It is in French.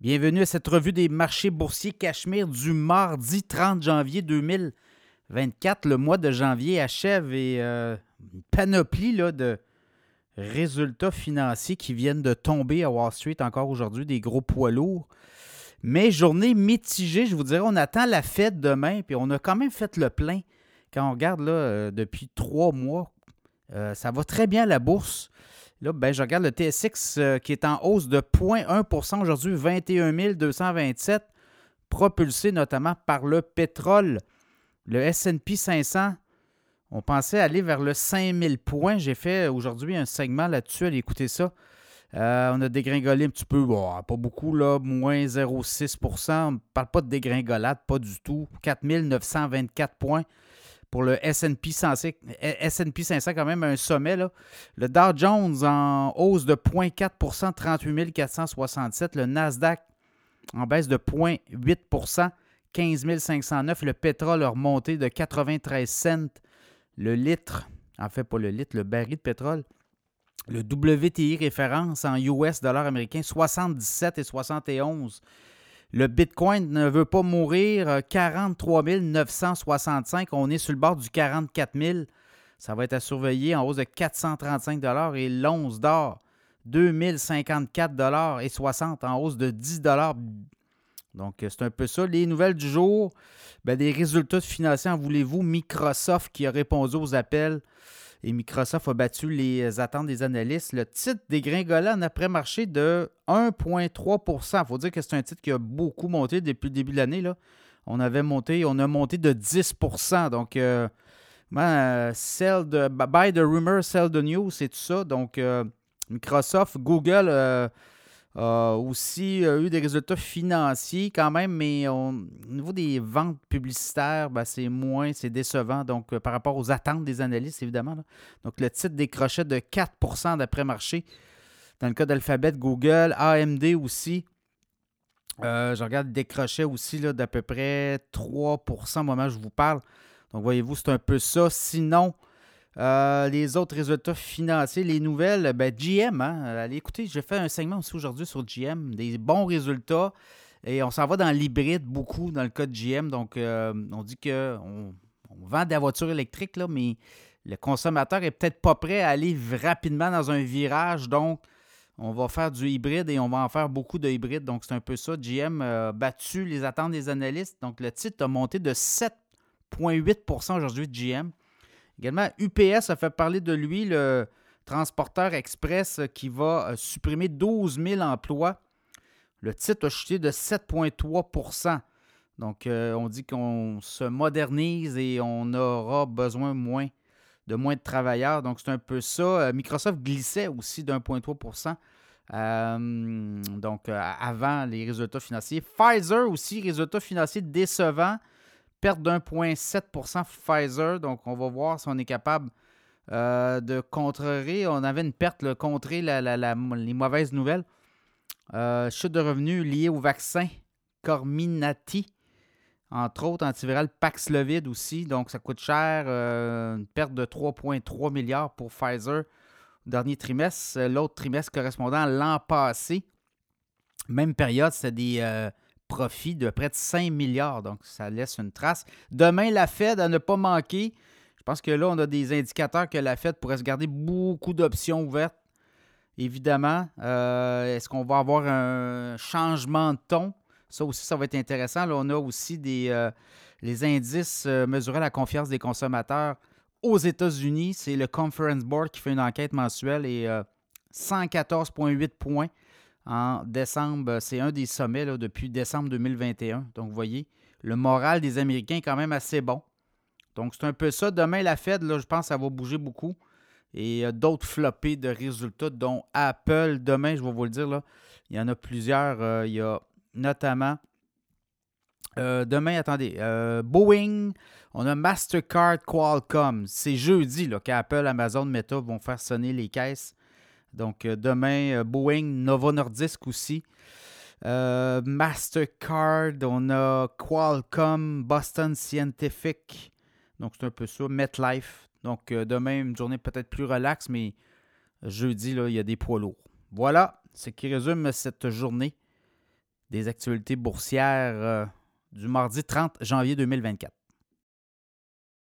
Bienvenue à cette revue des marchés boursiers Cachemire du mardi 30 janvier 2024. Le mois de janvier achève et euh, une panoplie là, de résultats financiers qui viennent de tomber à Wall Street encore aujourd'hui, des gros poids lourds. Mais journée mitigée, je vous dirais, on attend la fête demain, puis on a quand même fait le plein. Quand on regarde là, euh, depuis trois mois, euh, ça va très bien la bourse. Là, ben, je regarde le TSX euh, qui est en hausse de 0,1% aujourd'hui, 21 227, propulsé notamment par le pétrole. Le SP 500, on pensait aller vers le 5000 points. J'ai fait aujourd'hui un segment là-dessus. Allez écouter ça. Euh, on a dégringolé un petit peu, pas beaucoup, là, moins 0,6 On ne parle pas de dégringolade, pas du tout. 4924 points pour le S&P 500, quand même un sommet. Là. Le Dow Jones en hausse de 0,4% 38 467. Le Nasdaq en baisse de 0,8% 15 509. Le pétrole a remonté de 93 cents le litre. En fait, pas le litre, le baril de pétrole. Le WTI référence en US dollar américain 77 et 71. Le Bitcoin ne veut pas mourir. 43 euh, 965. On est sur le bord du 44 000. Ça va être à surveiller en hausse de 435 et l'once d'or, 2054 et 60 en hausse de 10 Donc, euh, c'est un peu ça. Les nouvelles du jour, ben, des résultats financiers, en voulez-vous? Microsoft qui a répondu aux appels et Microsoft a battu les attentes des analystes. Le titre dégringola en après-marché de 1,3% Il faut dire que c'est un titre qui a beaucoup monté depuis le début de l'année. On avait monté, on a monté de 10% Donc, euh, sell the, buy the rumor, sell the news, c'est tout ça. Donc, euh, Microsoft, Google, euh, a aussi eu des résultats financiers quand même, mais au niveau des ventes publicitaires, ben, c'est moins, c'est décevant. Donc, euh, par rapport aux attentes des analystes, évidemment. Donc, le titre décrochait de 4% d'après-marché. Dans le cas d'Alphabet, Google, AMD aussi. Euh, je regarde, décrochait aussi d'à peu près 3% au moment où je vous parle. Donc, voyez-vous, c'est un peu ça. Sinon, euh, les autres résultats financiers, les nouvelles, ben, GM, hein, allez écoutez, j'ai fait un segment aussi aujourd'hui sur GM, des bons résultats. Et on s'en va dans l'hybride beaucoup dans le cas de GM. Donc, euh, on dit qu'on on vend des voitures électriques, là, mais le consommateur est peut-être pas prêt à aller rapidement dans un virage. Donc, on va faire du hybride et on va en faire beaucoup de hybrides. Donc, c'est un peu ça. GM a battu les attentes des analystes. Donc, le titre a monté de 7,8% aujourd'hui de GM. Également, UPS a fait parler de lui, le transporteur express qui va euh, supprimer 12 000 emplois. Le titre a chuté de 7,3% Donc, euh, on dit qu'on se modernise et on aura besoin moins de moins de travailleurs. Donc, c'est un peu ça. Euh, Microsoft glissait aussi d'1,3 donc, avant les résultats financiers. Pfizer aussi, résultats financiers décevants perte d'1,7 Pfizer. Donc, on va voir si on est capable euh, de contrer. On avait une perte, le contrer les mauvaises nouvelles. Euh, chute de revenus liée au vaccin Corminati, entre autres antiviral Paxlovid aussi. Donc, ça coûte cher. Euh, une perte de 3,3 milliards pour Pfizer au dernier trimestre. L'autre trimestre correspondant à l'an passé. Même période, c'était des profit de près de 5 milliards. Donc, ça laisse une trace. Demain, la Fed à ne pas manquer. Je pense que là, on a des indicateurs que la Fed pourrait se garder beaucoup d'options ouvertes. Évidemment, euh, est-ce qu'on va avoir un changement de ton? Ça aussi, ça va être intéressant. Là, on a aussi des, euh, les indices euh, mesurant la confiance des consommateurs aux États-Unis. C'est le Conference Board qui fait une enquête mensuelle et 114,8 points en décembre. C'est un des sommets depuis décembre 2021. Donc, vous voyez, le moral des Américains est quand même assez bon. Donc, c'est un peu ça. Demain, la Fed, là, je pense ça va bouger beaucoup. Et d'autres floppés de résultats, dont Apple. Demain, je vais vous le dire, là, il y en a plusieurs. Euh, il y a notamment. Euh, demain, attendez, euh, Boeing, on a Mastercard, Qualcomm. C'est jeudi qu'Apple, Amazon, Meta vont faire sonner les caisses. Donc, euh, demain, euh, Boeing, Novo Nordisk aussi. Euh, Mastercard, on a Qualcomm, Boston Scientific. Donc, c'est un peu ça. MetLife. Donc, demain, une journée peut-être plus relaxe, mais jeudi, là, il y a des poids lourds. Voilà, ce qui résume cette journée des actualités boursières du mardi 30 janvier 2024.